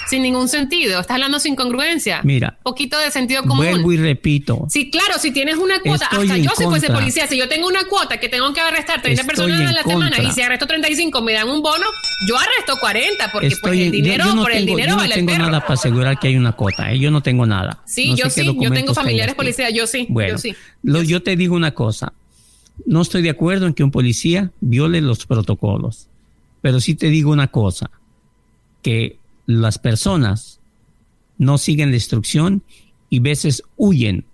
sin, ningún sentido, estás hablando sin congruencia. Mira, poquito de sentido común. Vuelvo y repito. Sí, claro, si tienes una cuota, hasta yo si fuese policía, si yo tengo una cuota que tengo que arrestar 30 personas a la semana y si arresto 35 me dan un bono, yo arresto 40 porque pues, el dinero por el dinero yo no tengo nada para asegurar que hay una cuota, ¿eh? yo no tengo nada. Sí, yo sí, yo tengo familiares policías, yo sí, bueno, yo sí. yo te digo una cosa, no estoy de acuerdo en que un policía viole los protocolos, pero sí te digo una cosa, que las personas no siguen la instrucción y veces huyen.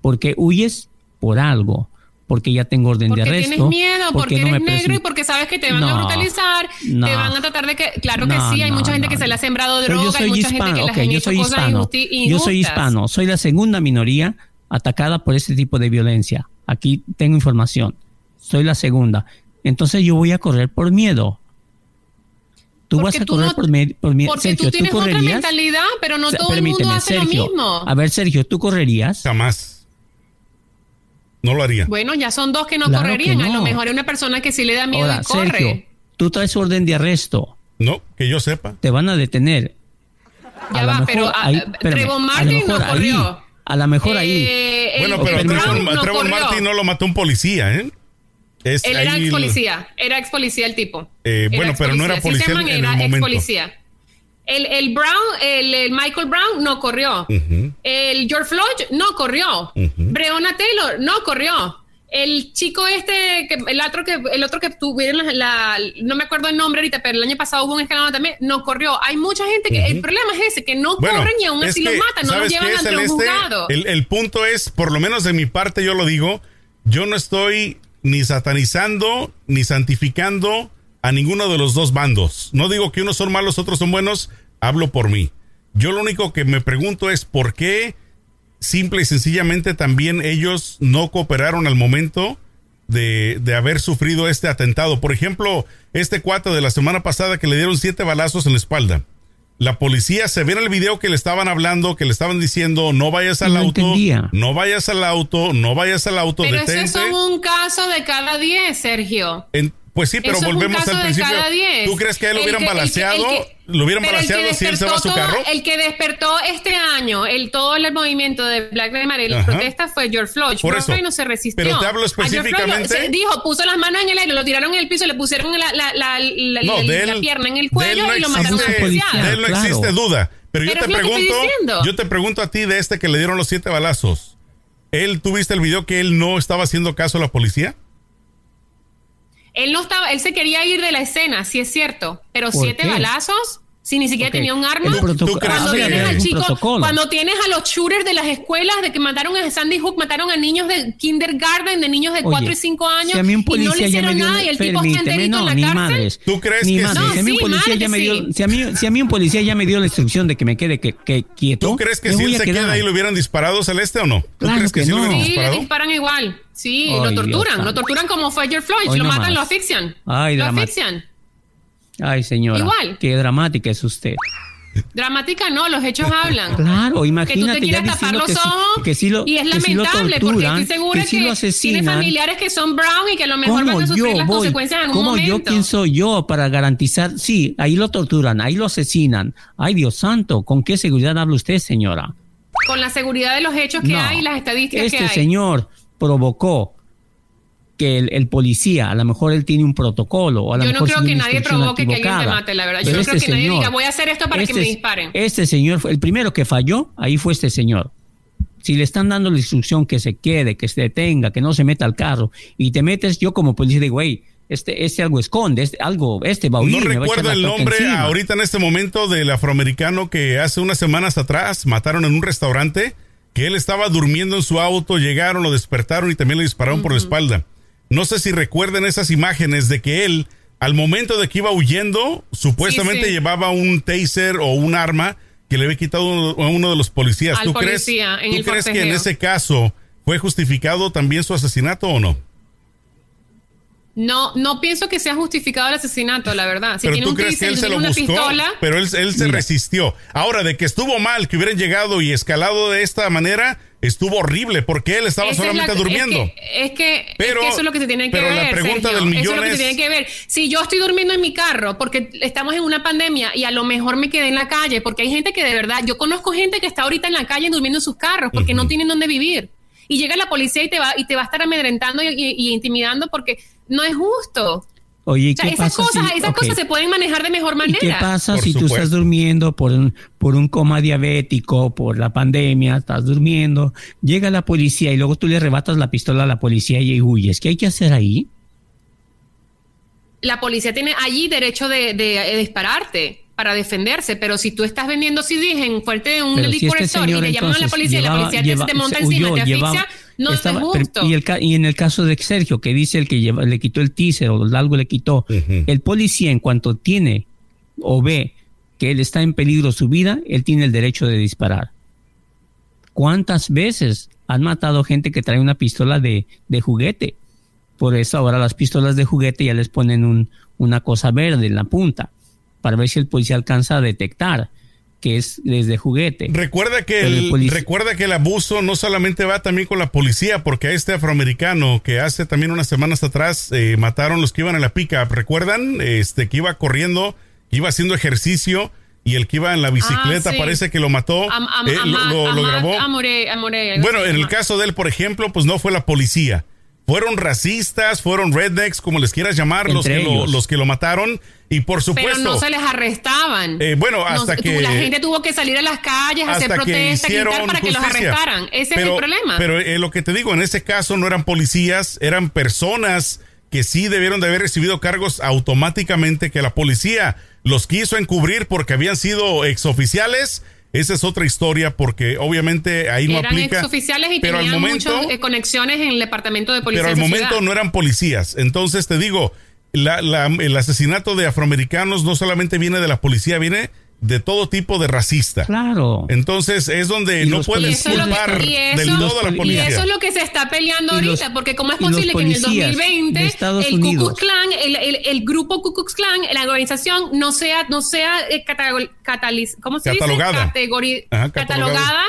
porque huyes? Por algo. Porque ya tengo orden de arresto. Tienes miedo, porque, eres negro y porque sabes que te van a brutalizar, te van a tratar de que. Claro que sí, hay mucha gente que se le ha sembrado droga, yo soy hay mucha hispano, gente que okay, yo soy hispano, Yo soy hispano, soy la segunda minoría atacada por este tipo de violencia. Aquí tengo información. Soy la segunda. Entonces yo voy a correr por miedo. Tú vas a correr por, por, miedo. Porque Sergio, tú tienes otra mentalidad, pero no todo el mundo hace lo mismo. A ver, Sergio, ¿tú correrías? Jamás. No lo haría. Bueno, ya son dos que no correrían. A lo mejor hay una persona que sí le da miedo y corre. Sergio, tú traes orden de arresto. No, que yo sepa. Te van a detener. Ya va, pero a, Trevor Martin no corrió. A lo mejor ahí. Eh, bueno, pero Trevor, Martin no lo mató un policía, ¿eh? Él era ex policía, era ex policía el tipo. Eh, bueno, pero no era policía en, el momento. Ex policía. El, el, Brown, el, Michael Brown no corrió. El George Floyd no corrió. Breonna Taylor no corrió el chico este, que, el otro que, el otro que tuvieron la, no me acuerdo el nombre ahorita, pero el año pasado hubo un escándalo también, no corrió. Hay mucha gente que, el problema es ese, que no corren y aún así los matan, no los llevan ante un juzgado. El, el punto es, por lo menos de mi parte yo lo digo, yo no estoy ni satanizando, ni santificando a ninguno de los dos bandos. No digo que unos son malos, otros son buenos, hablo por mí. Yo lo único que me pregunto es por qué simple y sencillamente también ellos no cooperaron al momento de, haber sufrido este atentado. Por ejemplo, este cuate de la semana pasada que le dieron siete balazos en la espalda. La policía se ve en el video que le estaban hablando, que le estaban diciendo no vayas al auto, no vayas al auto, no vayas al auto. Pero eso es un caso de cada diez, Sergio. Pues sí, pero volvemos al principio. ¿Tú crees que él lo hubieran balanceado? ¿Lo hubieran balanceado si él se va a su carro? el que despertó este año el todo el movimiento de Black Lives Matter y las protestas fue George Floyd. Por George Floyd no se resistió. Pero te hablo específicamente. dijo, puso las manos en el aire, lo tiraron en el piso, le pusieron la, la, la, la pierna en el cuello y lo mataron a De él no existe duda. Pero, yo te pregunto, yo te pregunto a ti de este que le dieron los siete balazos. ¿Él tuviste el video que él no estaba haciendo caso a la policía? Él no estaba, él se quería ir de la escena, sí es cierto, pero siete balazos si ni siquiera tenía un arma. Cuando tienes, al chico, cuando tienes a los shooters de las escuelas de que mataron a Sandy Hook, mataron a niños de kindergarten, de niños de 4 y 5 años, si a mí un policía y no le hicieron nada y el tipo está enterito no, en la cárcel. ¿Tú crees que si, a mí un policía ya me dio, si, a mí, si a mí un policía ya me dio la instrucción de que me quede que, que quieto, ¿tú crees que si él se queda ahí lo hubieran disparado celeste o no? ¿Tú crees que, sí no. Sí, le disparan igual. Sí, lo torturan, lo torturan como fue George Floyd, lo matan, lo asfixian. Lo asfixian. Ay, señora. Igual. Qué dramática es usted. Dramática no, los hechos hablan. Claro, que tú imagínate te quieras tapar los que, sí- ojos que sí lo y es que sí lo lamentable porque torturan, estoy segura que sí que, lo tiene familiares que son brown y que a lo mejor van ¿Cómo a sufrir yo las voy? consecuencias en algún ¿Cómo yo momento. quién soy yo para garantizar? Sí, ahí lo torturan, ahí lo asesinan. Ay, Dios santo, ¿con qué seguridad habla usted, señora? Con la seguridad de los hechos que No. hay y las estadísticas Este que hay. señor provocó que el, el policía, a lo mejor él tiene un protocolo, o a lo Yo no mejor creo que nadie provoque que alguien te mate, la verdad. Yo no creo este que nadie diga, voy a hacer esto para que este- me disparen. Este señor, fue- el primero que falló, ahí fue este señor. Si le están dando la instrucción que se quede, que se detenga, que no se meta al carro, y te metes, yo como policía digo, güey, este, este algo esconde, este, algo, este va a huir, No recuerdo el nombre encima". ahorita en este momento del afroamericano que hace unas semanas atrás mataron en un restaurante, que él estaba durmiendo en su auto, llegaron, lo despertaron y también le dispararon por la espalda. No sé si recuerden esas imágenes de que él, al momento de que iba huyendo, supuestamente Sí, sí. llevaba un taser o un arma que le había quitado a uno de los policías. Al ¿Tú policía, crees, en ¿tú el crees que en ese caso fue justificado también su asesinato o no? No, no pienso que sea justificado el asesinato, la verdad. Si pero tiene tú un crees que él se lo buscó, pistola, pero él, él se Mira. resistió. Ahora, de que estuvo mal que hubieran llegado y escalado de esta manera, estuvo horrible porque él estaba Esa es solamente la- durmiendo. Es que, es que- es Pero- que eso es lo que se tiene que pero ver. la pregunta Sergio. del millón Eso es lo que es- se tiene que ver. Si yo estoy durmiendo en mi carro porque estamos en una pandemia y a lo mejor me quedé en la calle, porque hay gente que de verdad, yo conozco gente que está ahorita en la calle durmiendo en sus carros porque no tienen dónde vivir. Y llega la policía y te va, y te va a estar amedrentando y, y- y intimidando porque no es justo. Oye, ¿y O sea, qué esas pasa cosas, si- esas cosas se pueden manejar de mejor ¿Y manera. qué pasa Por si tú estás durmiendo por un, por un coma diabético, por la pandemia, estás durmiendo, llega la policía y luego tú le arrebatas la pistola a la policía y huyes? ¿Qué hay que hacer ahí? la policía tiene allí derecho de, de- de dispararte para defenderse, pero si tú estás vendiendo CDs en fuerte de un Pero si liquor este store y le llaman a la policía y la policía te- lleva- te monta se encima, huyó, te asfixia, llevaba- no estaba- es justo. y, el ca- y en el caso de Sergio, que dice el que lleva- le quitó el teaser o algo le quitó, el policía en cuanto tiene o ve que él está en peligro su vida, él tiene el derecho de disparar. ¿Cuántas veces han matado gente que trae una pistola de, de juguete? Por eso ahora las pistolas de juguete ya les ponen un- una cosa verde en la punta para ver si el policía alcanza a detectar que es desde juguete. Recuerda que, el recuerda que el abuso no solamente va también con la policía, porque a este afroamericano que hace también unas semanas atrás eh, mataron los que iban en la pica. ¿Recuerdan? Este que iba corriendo, que iba haciendo ejercicio y el que iba en la bicicleta Ah, sí. parece que lo mató. Am- am- eh, lo, lo- grabó. amore- amore, algo Bueno, en el caso de él, por ejemplo, pues no fue la policía. Fueron racistas, fueron rednecks, como les quieras llamar, los que, lo, los que lo mataron. Y por supuesto, pero no se les arrestaban. Eh, bueno, No hasta que- la gente tuvo que salir a las calles, hacer hasta que protestas, gritar hicieron para que los arrestaran. Ese pero, es el problema. Pero eh, lo que te digo, en ese caso no eran policías, eran personas que sí debieron de haber recibido cargos automáticamente, que la policía los quiso encubrir porque habían sido exoficiales. Esa es otra historia porque obviamente ahí no Eran aplica. exoficiales y pero al tenían momento, muchas eh, conexiones en el departamento de policía. pero al momento ciudad. no eran policías. Entonces te digo, la- la- el asesinato de afroamericanos no solamente viene de la policía, viene de todo tipo de racista. Claro. Entonces es donde Y no puedes culpar que, y, eso, del todo a la poli- y policía. eso es lo que se está peleando Y los- ahorita, porque cómo es posible que en el policías 2020 de Estados el Ku. Klux Klan, el, el- el grupo Ku Klux Klan, la organización no sea, no sea eh, cata- cataliz- ¿cómo se Catalogada. dice? Categori- Ajá, catalogada.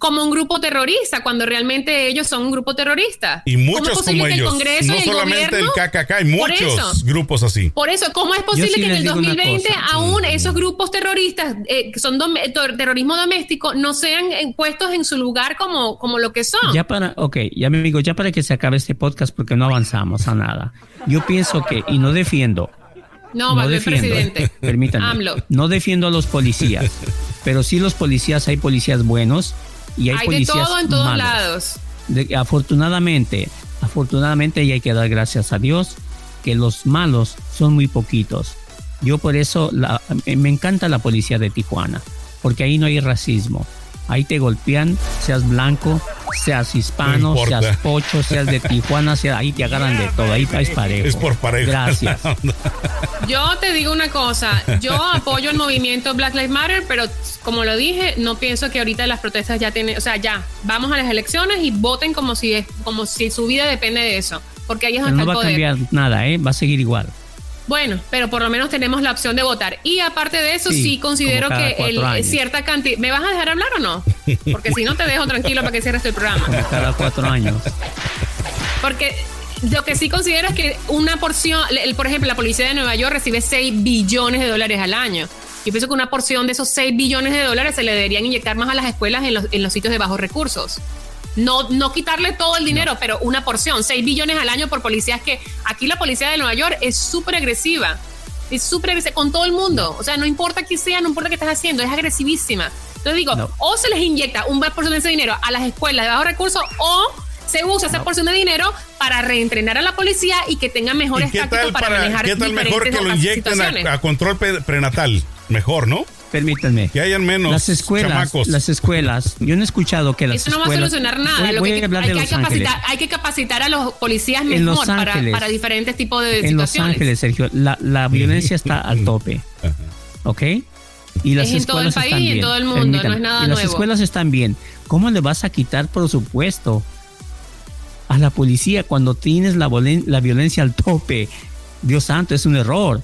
Como un grupo terrorista, cuando realmente ellos son un grupo terrorista. Y ¿Cómo es muchos posible como que el ellos. Congreso No y el solamente el gobierno- KKK, hay muchos eso. grupos así. Por eso, ¿cómo es posible sí que en el digo una 2020 cosa. aún esos grupos terroristas eh, que son dom- terrorismo doméstico no sean eh, puestos en su lugar como, como lo que son? Ya para, ok, ya me digo, ya para que se acabe este podcast porque no avanzamos a nada. Yo pienso que, y no defiendo, no, no va el defiendo, presidente. [laughs] permítanme, AMLO. no defiendo a los policías, pero sí los policías, hay policías buenos y hay, Hay de policías todo en todos malos. lados. De- afortunadamente, afortunadamente y hay que dar gracias a Dios que los malos son muy poquitos. Yo por eso la- me encanta la policía de Tijuana, porque ahí no hay racismo. Ahí te golpean, seas blanco, seas hispano, No seas pocho, seas de Tijuana, sea, ahí te agarran de todo, ahí es parejo. Es por pareja. Gracias. Yo te digo una cosa, yo [laughs] apoyo el movimiento Black Lives Matter, pero como lo dije, no pienso que ahorita las protestas ya tienen, o sea, ya, vamos a las elecciones y voten como si es, como si su vida depende de eso, porque ahí es donde no está va el a poder. cambiar nada, ¿eh? va a seguir igual. Bueno, pero por lo menos tenemos la opción de votar. Y aparte de eso, sí, Sí, considero que el, años. cierta cantidad... ¿Me vas a dejar hablar o no? [laughs] Porque si no, te dejo tranquilo para que cierres el programa. Como cada cuatro años. Porque lo que sí considero es que una porción, el, por ejemplo, la policía de Nueva York recibe 6 billones de dólares al año. Yo pienso que una porción de esos 6 billones de dólares se le deberían inyectar más a las escuelas en los, en los sitios de bajos recursos. No, no quitarle todo el dinero, pero una porción, 6 billones al año por policías que aquí la policía de Nueva York es súper agresiva. Es súper agresiva con todo el mundo. O sea, no importa quién sea, no importa qué estás haciendo, es agresivísima. Entonces digo, No. o se les inyecta una porción de ese dinero a las escuelas de bajos recursos o se usa esa porción de dinero para reentrenar a la policía y que tengan mejores ¿Y qué tácticas para, para, manejar qué tal mejor que lo inyecten a, a control prenatal? Mejor, ¿no? Permítanme. Que hayan menos Las escuelas, chamacos. las escuelas. Yo no he escuchado que las Eso no va a escuelas. solucionar nada. Voy, Lo voy que, a hablar hay, de que Los Ángeles. capacitar, hay que capacitar a los policías En Los mejor para, Ángeles. para diferentes tipos de En Los situaciones. Ángeles, Sergio, la, la violencia está al tope. ¿Ok? Y las Es en todo el escuelas país y en todo el mundo, no es nada y las nuevo. escuelas están bien. ¿Cómo le vas a quitar presupuesto a la policía cuando tienes la, la violencia al tope? Dios santo, es un error.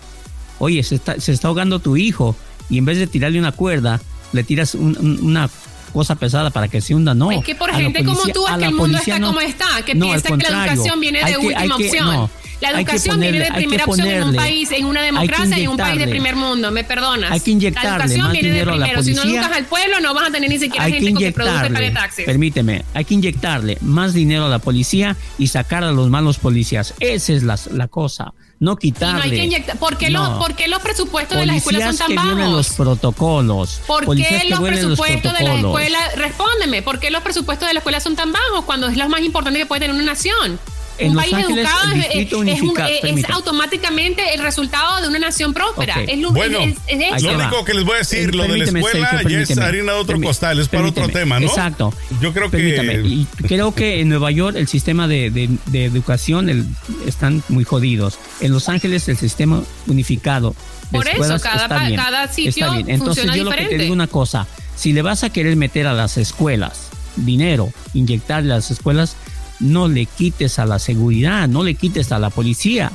Oye, se está, se está ahogando tu hijo y en vez de tirarle una cuerda, le tiras un- un- una cosa pesada para que se hunda. No. Es que por gente como policía- tú es a que el mundo policía está no. como está, que No, piensa que la educación viene de que- última que- opción. no. La educación viene de primera opción en un país, en una democracia, en un país de primer mundo. Me perdonas. hay que inyectarle La educación más viene de dinero a la primero. Si no policía. educas al pueblo, no vas a tener ni siquiera hay gente que que produce pague taxes. permíteme, hay que inyectarle más dinero a la policía y sacar a los malos policías. Esa es la, la cosa. No Y no quitarle. hay que inyectar. ¿Por qué, No. los, ¿Por qué los presupuestos de las escuelas son tan que violen los bajos? protocolos. ¿Por Policías qué los presupuestos de las escuelas, respóndeme, ¿por qué los presupuestos de la escuela son tan bajos cuando es lo más importante que puede tener una nación? En un Los país Ángeles, educado el es- es, un- es automáticamente el resultado de una nación próspera. Ok. Es lo- Bueno, es- es- es Ahí Lo único que les voy a decir, Eh, lo de la escuela Sergio, ya es harina de otro costal, es para otro tema, ¿no? Exacto. Yo creo Permítame. que... Y creo que en Nueva York el sistema de, de- de educación el- están muy jodidos. En Los Ángeles el sistema unificado. de Por eso, escuelas cada está pa- bien, cada sitio está bien. Entonces funciona yo lo que te diferente. digo una cosa, si le vas a querer meter a las escuelas dinero, inyectarle a las escuelas, no le quites a la seguridad, no le quites a la policía.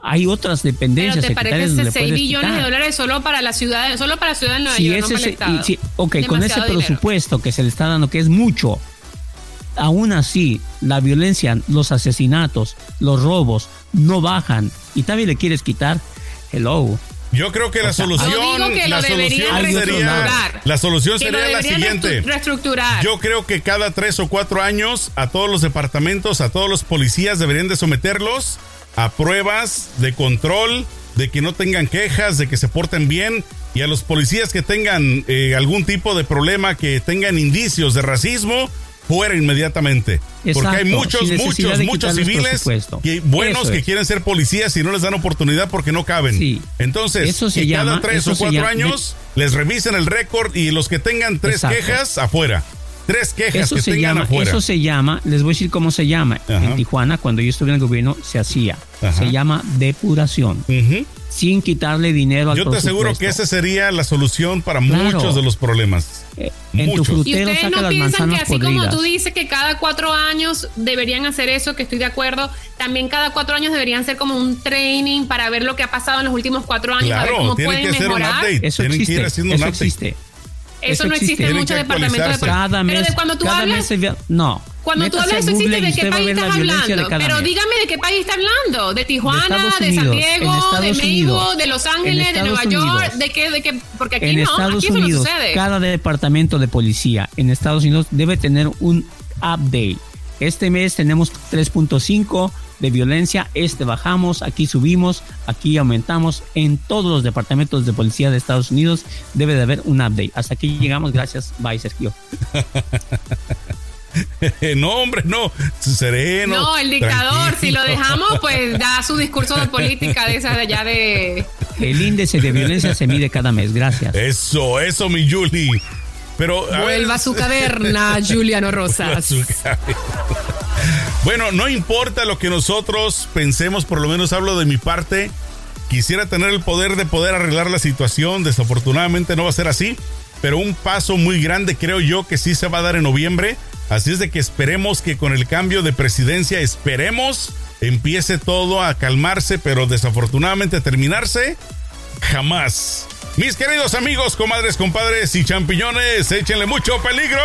Hay otras Pero dependencias te parece secretarias donde le 6 puedes billones de dólares solo para la ciudad, solo para la ciudad de Nueva Si York, no ese para el si- ok, con ese dinero. presupuesto que se le está dando, que es mucho, aún así, la violencia, los asesinatos, los robos no bajan y todavía le quieres quitar, hello. Yo creo que la solución, que la solución sería, la solución sería siguiente. reestru- reestructurar. Yo creo que cada tres o cuatro años a todos los departamentos, a todos los policías deberían de someterlos a pruebas de control, de que no tengan quejas, de que se porten bien y a los policías que tengan eh, algún tipo de problema, que tengan indicios de racismo, fuera inmediatamente. Porque hay Exacto, muchos, muchos, muchos civiles que, buenos que quieren ser policías y no les dan oportunidad porque no caben. Sí. Entonces, Eso se que cada llama- tres eso o cuatro llama- años les revisen el récord y los que tengan tres Exacto. quejas afuera. Tres quejas Eso que se, tengan llama, afuera. eso se llama, les voy a decir cómo se llama. Ajá. En Tijuana, cuando yo estuve en el gobierno, se hacía. Ajá. Se llama depuración. Sin quitarle dinero al Yo te aseguro que esa sería la solución para Claro. muchos de los problemas. Eh, En tu muchos. Y frutero ustedes saca no las piensan que así como podridas. tú dices que cada cuatro años deberían hacer eso, que estoy de acuerdo, también cada cuatro años deberían ser como un training para ver lo que ha pasado en los últimos cuatro años, a ver Claro, cómo tienen pueden que hacer un mejorar. update. Eso Tienen que existe. ir haciendo un eso update. existe. Eso, Eso no existe en muchos que departamentos de. Cada mes, Pero de cuando tú hablas, mes no. Cuando tú Métase hablas a eso existe, ¿de qué país estás de hablando? Pero mes. dígame de qué país está hablando, de Tijuana, de, San Diego, de México, Unidos. de Los Ángeles, de Nueva York, de qué, de qué, porque aquí en no, Estados aquí eso Unidos, no sucede. cada departamento de policía en Estados Unidos debe tener un update. Este mes tenemos 3.5 de violencia, este bajamos, aquí subimos, aquí aumentamos. En todos los departamentos de policía de Estados Unidos debe de haber un update. Hasta aquí llegamos, gracias. Bye, Sergio. [laughs] [laughs] no, hombre, no. Sereno. No, el dictador, si lo tranquilo. dejamos, pues da su discurso de política de esa de allá de... El índice de violencia se mide cada mes, gracias. Eso, eso, mi Julie. Pero, a ver, Vuelva a su caverna, Juliano Rosas. Bueno, no importa lo que nosotros pensemos, por lo menos hablo de mi parte. Quisiera tener el poder de poder arreglar la situación. Desafortunadamente no va a ser así. Pero un paso muy grande creo yo que sí se va a dar en noviembre. Así es de que esperemos que con el cambio de presidencia, esperemos empiece todo a calmarse, pero desafortunadamente terminarse, jamás. Mis queridos amigos, comadres, compadres y champiñones, échenle mucho peligro.